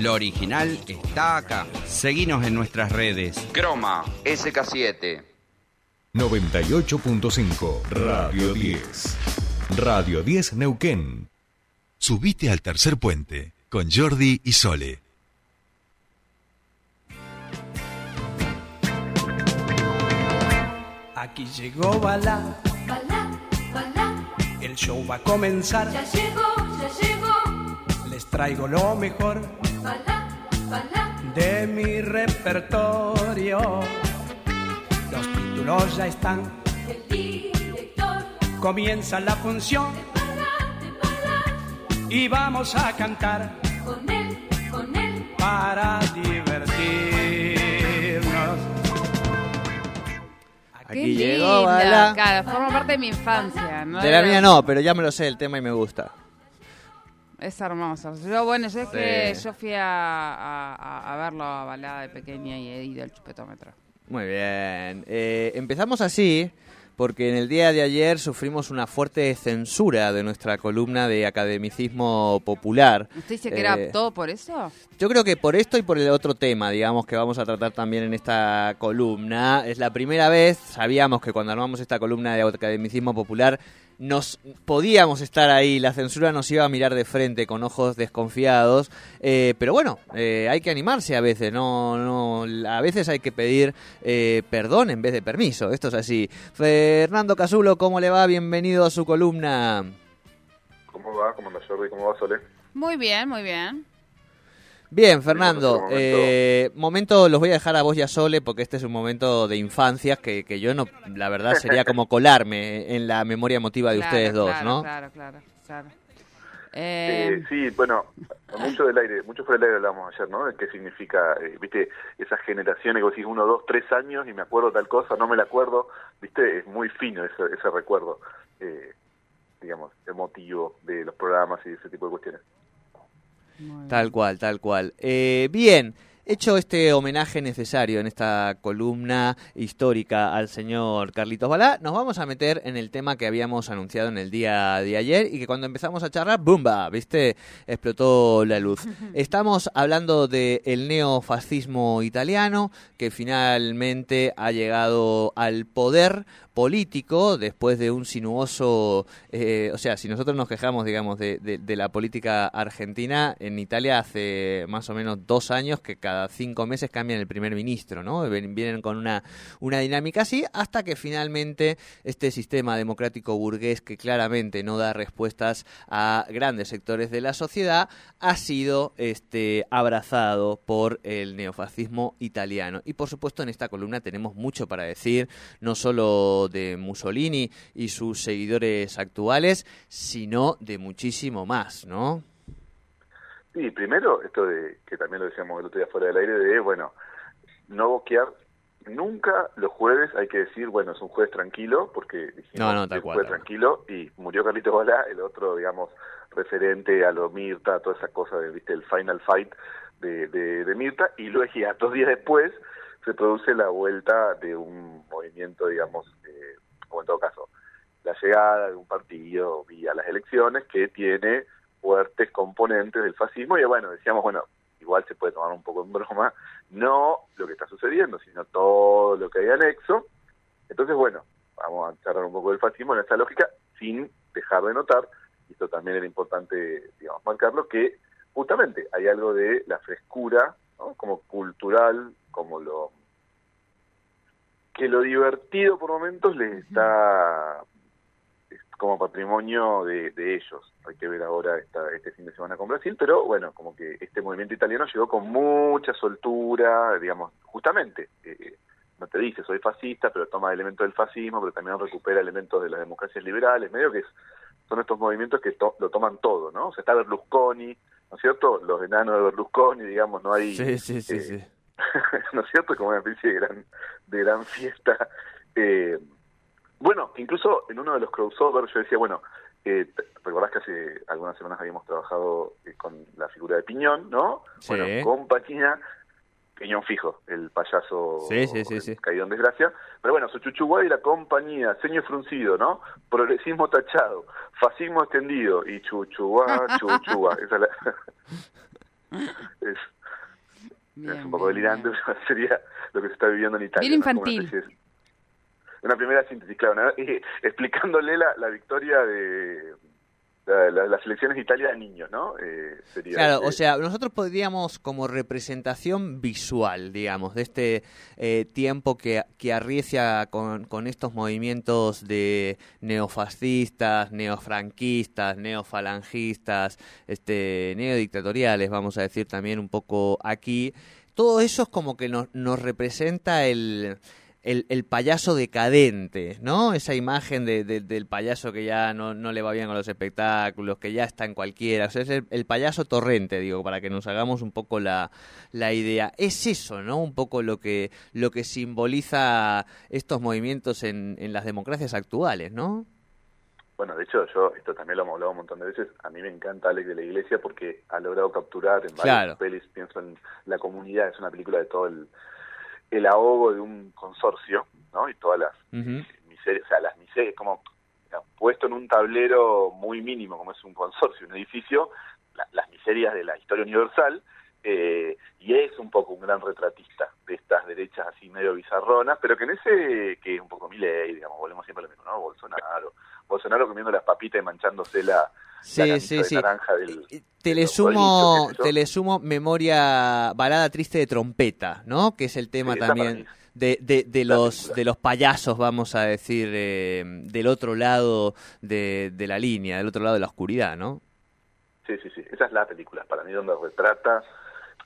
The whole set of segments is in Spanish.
Lo original está acá. Seguinos en nuestras redes. Croma SK7. 98.5 Radio 10. Radio 10 Neuquén. Subite al tercer puente con Jordi y Sole. Aquí llegó Bala. Bala, bala. El show va a comenzar. Ya llegó, ya llegó. Les traigo lo mejor. De mi repertorio. Los títulos ya están. El director. Comienza la función y vamos a cantar Con él, con él. para divertirnos. Qué Aquí llegó linda. Bala. Forma parte de mi infancia. ¿no? De la mía no, pero ya me lo sé el tema y me gusta. Es hermoso. Yo, bueno, yo es que Sí. yo fui a, a- a- a verlo a balada de pequeña y he ido al chupetómetro. Muy bien. Eh, empezamos así porque en el día de ayer sufrimos una fuerte censura de nuestra columna de academicismo popular. ¿Usted dice que Eh, era todo por eso? Yo creo que por esto y por el otro tema, digamos, que vamos a tratar también en esta columna, es la primera vez, sabíamos que cuando armamos esta columna de academicismo popular, nos podíamos estar ahí, la censura nos iba a mirar de frente con ojos desconfiados, eh, pero bueno, eh, hay que animarse a veces, no, no, a veces hay que pedir eh, perdón en vez de permiso, esto es así. Fernando Casulo, ¿cómo le va? Bienvenido a su columna. ¿Cómo va? ¿Cómo anda Jordi? ¿Cómo va Sole? Muy bien, muy bien. Bien, Fernando, momento. eh, momento los voy a dejar a vos y a Sole porque este es un momento de infancias que, que yo no, la verdad sería como colarme en la memoria emotiva de Claro, ustedes dos, claro, ¿no? Claro, claro, claro. Eh, Eh, sí, bueno, mucho del aire, mucho fuera del aire hablamos ayer, ¿no? De qué significa, eh, viste, esas generaciones que vos decís uno, dos, tres años y me acuerdo tal cosa, no me la acuerdo, viste, es muy fino ese, ese recuerdo, eh, digamos, emotivo de los programas y ese tipo de cuestiones. Tal cual, tal cual. Eh, bien, hecho este homenaje necesario en esta columna histórica al señor Carlitos Balá, nos vamos a meter en el tema que habíamos anunciado en el día de ayer y que cuando empezamos a charlar, ¡bumba! ¿Viste? Explotó la luz. Estamos hablando del neofascismo italiano que finalmente ha llegado al poder político después de un sinuoso, eh, o sea, si nosotros nos quejamos, digamos, de, de- la política argentina, en Italia hace más o menos dos años que cada cinco meses cambian el primer ministro, ¿no? Vienen con una, una dinámica así hasta que finalmente este sistema democrático burgués que claramente no da respuestas a grandes sectores de la sociedad ha sido este, abrazado por el neofascismo italiano. Y por supuesto en esta columna tenemos mucho para decir, no solo de Mussolini y sus seguidores actuales, sino de muchísimo más, ¿no? Sí, primero, esto de que también lo decíamos el otro día fuera del aire, de, bueno, no boquear. Nunca los jueves hay que decir, bueno, es un jueves tranquilo, porque dijimos, No, no, tal un cual, jueves tal tranquilo, y murió Carlitos Balá, el otro, digamos, referente a lo Mirta, toda esa cosa de, viste, el Final Fight de, de, de Mirta, y luego, y a dos días después, se produce la vuelta de un movimiento, digamos, eh, o en todo caso, la llegada de un partido vía las elecciones que tiene fuertes componentes del fascismo y bueno, decíamos, bueno, igual se puede tomar un poco en broma, no lo que está sucediendo, sino todo lo que hay anexo. Entonces, bueno, vamos a charlar un poco del fascismo en esta lógica sin dejar de notar, y esto también era importante, digamos, marcarlo, que justamente hay algo de la frescura, ¿no? como cultural, como lo que lo divertido por momentos les está es como patrimonio de, de ellos. Hay que ver ahora esta, este fin de semana con Brasil, pero bueno, como que este movimiento italiano llegó con mucha soltura, digamos, justamente, eh, no te dice soy fascista, pero toma elementos del fascismo, pero también recupera elementos de las democracias liberales, medio que es- son estos movimientos que to- lo toman todo, ¿no? O sea, está Berlusconi, ¿no es cierto? Los enanos de Berlusconi, digamos, no hay... Sí, sí, sí, eh, sí. ¿no es cierto? Como una especie de gran, de gran fiesta. Eh, bueno, incluso en uno de los crossovers yo decía, bueno, eh, recordás que hace algunas semanas habíamos trabajado eh, con la figura de Piñón, ¿no? Sí. Bueno, compañía, Piñón fijo, el payaso Sí, sí, sí, sí. caído en desgracia. Pero bueno, su chuchuguay y la compañía, ceño fruncido, ¿no? Progresismo tachado, fascismo extendido y chuchuá, chuchuá. Esa es la- es- Bien, es un poco bien, delirante, bien. sería lo que se está viviendo en Italia. Bien ¿no? Una infantil. Una primera síntesis, claro, eh, explicándole la, la victoria de la- la- las elecciones de Italia de niños, ¿no? Eh, sería Claro, eh, o sea, nosotros podríamos como representación visual, digamos, de este eh, tiempo que, que arrecia con, con estos movimientos de neofascistas, neofranquistas, neofalangistas, este, neodictatoriales, vamos a decir también un poco aquí. Todo eso es como que nos, nos representa el, el, el payaso decadente, ¿no? Esa imagen de, de- del payaso que ya no, no le va bien con los espectáculos, que ya está en cualquiera. O sea, es el, el payaso torrente, digo, para que nos hagamos un poco la, la idea. Es eso, ¿no? Un poco lo que, lo que simboliza estos movimientos en, en las democracias actuales, ¿no? Bueno, de hecho, yo, esto también lo hemos hablado un montón de veces, a mí me encanta Alex de la Iglesia porque ha logrado capturar en varias Claro. pelis, pienso en La Comunidad, es una película de todo el, el ahogo de un consorcio, ¿no? Y todas las miserias, o sea, las miserias, como digamos, puesto en un tablero muy mínimo, como es un consorcio, un edificio, la- las miserias de la historia universal, eh, y es un poco un gran retratista de estas derechas así medio bizarronas, pero que en ese, que es un poco Milei, digamos, volvemos siempre a lo mismo, ¿no? Bolsonaro, Bolsonaro comiendo las papitas y manchándose la Sí, sí, sí. del... Y- Te le sumo, te le sumo memoria, balada triste de trompeta, ¿no? Que es el tema Sí, también de, de, de los película. de los payasos, vamos a decir, eh, del otro lado de, de la línea, del otro lado de la oscuridad, ¿no? Sí, sí, sí, esa es la película, para mí donde retrata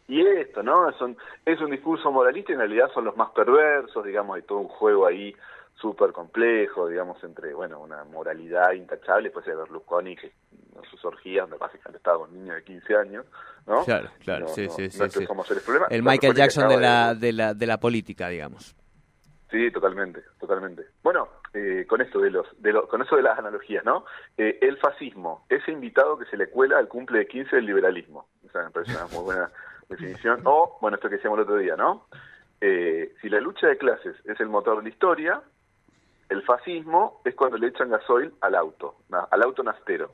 y esto, ¿no? Son, es un discurso moralista y en realidad son los más perversos, digamos, hay todo un juego ahí súper complejo, digamos, entre, bueno, una moralidad intachable, después de Berlusconi, que sus orgías, donde básicamente estaba con niños de 15 años, ¿no? Claro, claro, No, sí, no, sí, no sí, que. El Michael que Jackson de la, de la, de la política, digamos. Sí, totalmente, totalmente. Bueno, eh, con esto de los, de lo- con eso de las analogías, ¿no? Eh, el fascismo, ese invitado que se le cuela al cumple de 15 del liberalismo. O sea, me parece una muy buena definición. O, bueno, esto que decíamos el otro día, ¿no? Eh, si la lucha de clases es el motor de la historia, el fascismo es cuando le echan gasoil al auto, al auto nastero.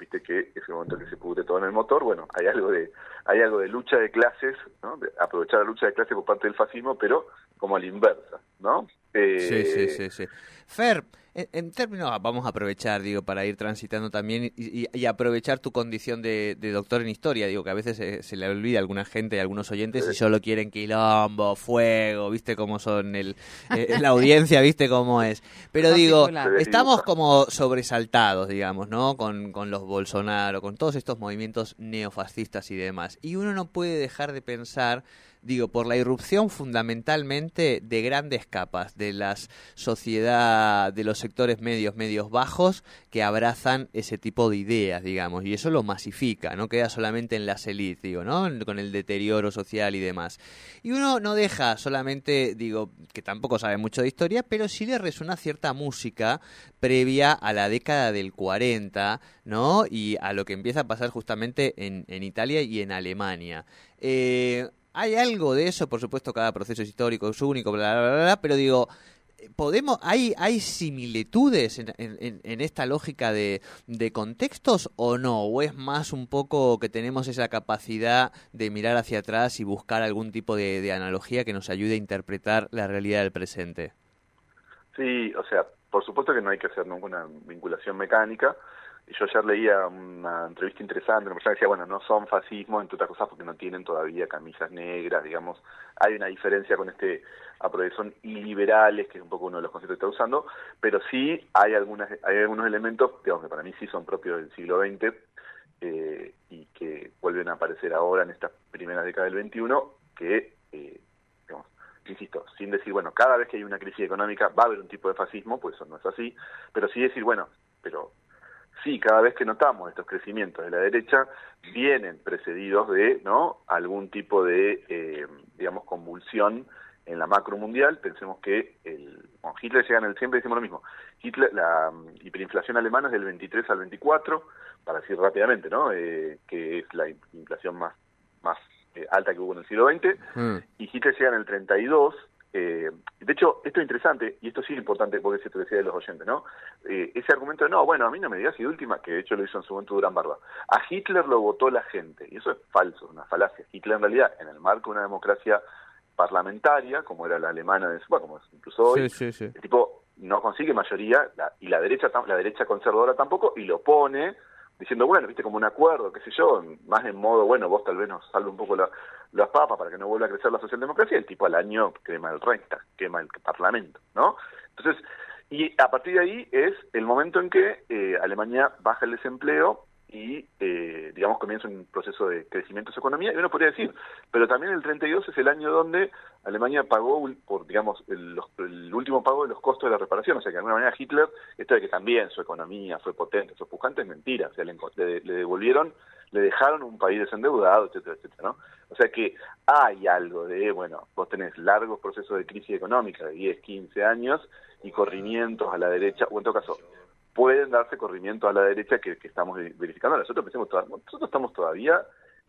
Viste que es el momento que se pudre todo en el motor. Bueno, hay algo de, hay algo de lucha de clases, ¿no? De aprovechar la lucha de clases por parte del fascismo, pero como a la inversa, ¿no? Eh, Sí, sí, sí, sí. Fer, en, en términos, vamos a aprovechar, digo, para ir transitando también y, y- y aprovechar tu condición de, de doctor en historia, digo, que a veces se, se le olvida a alguna gente, a algunos oyentes, y solo quieren quilombo, fuego, viste cómo son el, eh, la audiencia, viste cómo es. Pero digo, estamos como sobresaltados, digamos, ¿no? Con, con los Bolsonaro, con todos estos movimientos neofascistas y demás. Y uno no puede dejar de pensar digo, por la irrupción fundamentalmente de grandes capas de las sociedad, de los sectores medios, medios bajos, que abrazan ese tipo de ideas, digamos, y eso lo masifica, no queda solamente en las élites, digo, ¿no? Con el deterioro social y demás. Y uno no deja solamente, digo, que tampoco sabe mucho de historia, pero sí le resuena cierta música previa a la década del 40, ¿no? Y a lo que empieza a pasar justamente en, en Italia y en Alemania. Eh, hay algo de eso, por supuesto, cada proceso es histórico, es único, bla, bla, bla, bla pero digo, podemos hay hay similitudes en, esta lógica de, contextos o no o es más un poco que tenemos esa capacidad de mirar hacia atrás y buscar algún tipo de, de analogía que nos ayude a interpretar la realidad del presente Sí, o sea, por supuesto que no hay que hacer nunca una vinculación mecánica. Yo ayer leía una entrevista interesante, una persona decía, bueno, no son fascismo, entre otras cosas, porque no tienen todavía camisas negras, digamos. Hay una diferencia con este, porque son iliberales, que es un poco uno de los conceptos que está usando, pero sí hay, algunas, hay algunos elementos, digamos, que para mí sí son propios del siglo XX eh, y que vuelven a aparecer ahora en estas primeras décadas del XXI, que, eh, digamos, insisto, sin decir, bueno, cada vez que hay una crisis económica va a haber un tipo de fascismo, pues eso no es así, pero sí decir, bueno, pero sí, cada vez que notamos estos crecimientos de la derecha, vienen precedidos de, ¿no?, algún tipo de, eh, digamos, convulsión en la macro mundial. Pensemos que el, bueno, Hitler llega en el, siempre decimos lo mismo, Hitler, la um, hiperinflación alemana es del 23 al 24, para decir rápidamente, ¿no?, eh, que es la inflación más, más eh, alta que hubo en el siglo XX, Mm. y Hitler llega en el 32, eh, De hecho, esto es interesante, y esto sí es importante porque se te decía de los oyentes, ¿no? Eh, ese argumento de, no, bueno, a mí no me digas y última, que de hecho lo hizo en su momento Durán Barba. A Hitler lo votó la gente, y eso es falso, una falacia. Hitler en realidad, en el marco de una democracia parlamentaria, como era la alemana, de, como es incluso hoy, Sí, sí, sí. el tipo no consigue mayoría, la- y la derecha la derecha conservadora tampoco, y lo pone diciendo, bueno, viste, como un acuerdo, qué sé yo, más en modo, bueno, vos tal vez nos salve un poco la- las papas para que no vuelva a crecer la socialdemocracia, el tipo al año quema el Reichstag, quema el Parlamento, ¿no? Entonces, y a partir de ahí es el momento en que eh, Alemania baja el desempleo y, eh, digamos, comienza un proceso de crecimiento de su economía. Y uno podría decir, pero también el 32 es el año donde Alemania pagó, por digamos, el, último pago de los costos de la reparación. O sea, que de alguna manera Hitler, esto de que también su economía fue potente, fue pujante, es mentira. O sea, le devolvieron, le dejaron un país desendeudado, etcétera, etcétera, ¿no? O sea que hay algo de, bueno, vos tenés largos procesos de crisis económica de 10, 15 años y corrimientos a la derecha, o en todo caso, pueden darse corrimientos a la derecha que, que estamos verificando. Nosotros, pensemos toda- nosotros estamos todavía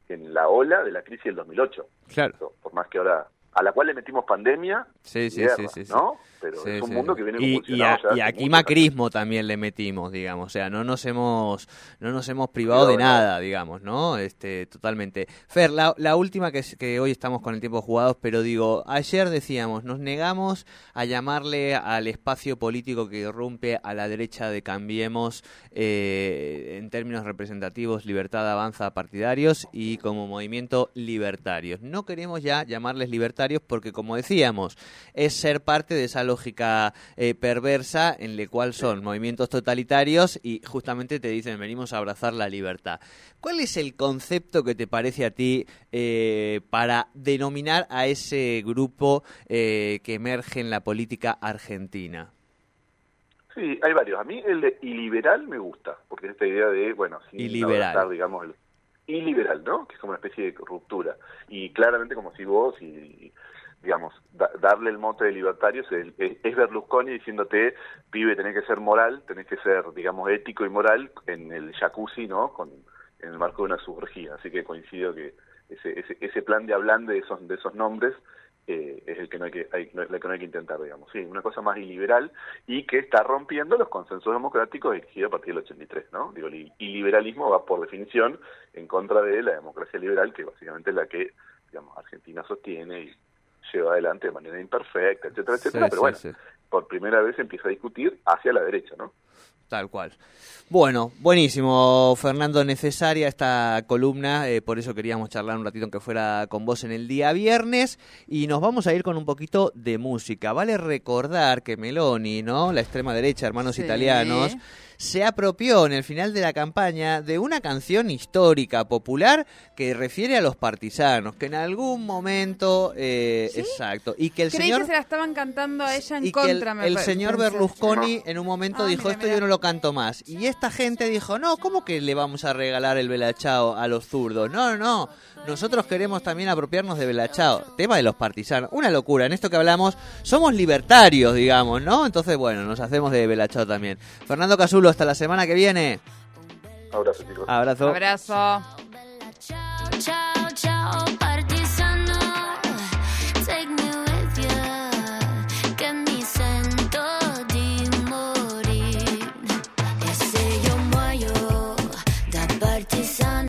en la ola de la crisis del 2008. Claro. Por más que ahora, a la cual le metimos pandemia, Sí, sí, guerra, sí, sí, sí. ¿no? Pero Sí, es un sí, mundo que viene y, y, a- aquí macrismo también le metimos, digamos, o sea, no nos hemos no nos hemos privado de nada, digamos, ¿no? Este, totalmente. Fer, la, la última que, es- que hoy estamos con el tiempo jugados, pero digo, ayer decíamos, nos negamos a llamarle al espacio político que irrumpe a la derecha de Cambiemos eh, en términos representativos, libertad avanza partidarios y como movimiento libertarios. No queremos ya llamarles libertarios porque, como decíamos, es ser parte de esa lógica eh, perversa en la cual son movimientos totalitarios y justamente te dicen venimos a abrazar la libertad. ¿Cuál es el concepto que te parece a ti eh, para denominar a ese grupo eh, que emerge en la política argentina? Sí, hay varios. A mí el de iliberal me gusta, porque es esta idea de, bueno, sin abrazar, digamos, el iliberal, ¿no? Que es como una especie de ruptura. Y claramente, como si vos, y digamos, da- darle el mote de libertarios es, es- Berlusconi diciéndote, pibe, tenés que ser moral, tenés que ser, digamos, ético y moral en el jacuzzi, ¿no? Con, en el marco de una suburgía. Así que coincido que ese, ese, ese plan de hablando de esos, de esos nombres eh, es el que no hay que, hay, el que no hay que intentar, digamos. Sí, una cosa más iliberal y que está rompiendo los consensos democráticos exigidos a partir del 83, ¿no? Digo, el iliberalismo va por definición en contra de la democracia liberal, que básicamente es la que, digamos, Argentina sostiene y lleva adelante de manera imperfecta, etcétera, etcétera, Sí, pero sí, bueno, sí. por primera vez empieza a discutir hacia la derecha, ¿no? Tal cual. Bueno, buenísimo, Fernando. Necesaria esta columna, eh, por eso queríamos charlar un ratito aunque fuera con vos en el día viernes. Y nos vamos a ir con un poquito de música. Vale recordar que Meloni, ¿no? La extrema derecha, hermanos Sí. italianos, se apropió en el final de la campaña de una canción histórica, popular, que refiere a los partisanos, que en algún momento, eh, ¿Sí? exacto, y que el Creí señor que se la estaban cantando a ella en y que el, contra. me el señor. Berlusconi en un momento Ah, dijo mira, esto mira. yo no lo canto más. Y esta gente dijo no cómo que le vamos a regalar el Belachao a los zurdos no no nosotros queremos también apropiarnos de Belachao tema de los partisanos. Una locura. En esto que hablamos somos libertarios digamos no entonces bueno nos hacemos de Belachao también. Fernando Casulo hasta la semana que viene. Abrazo, chicos. abrazo. Abrazo.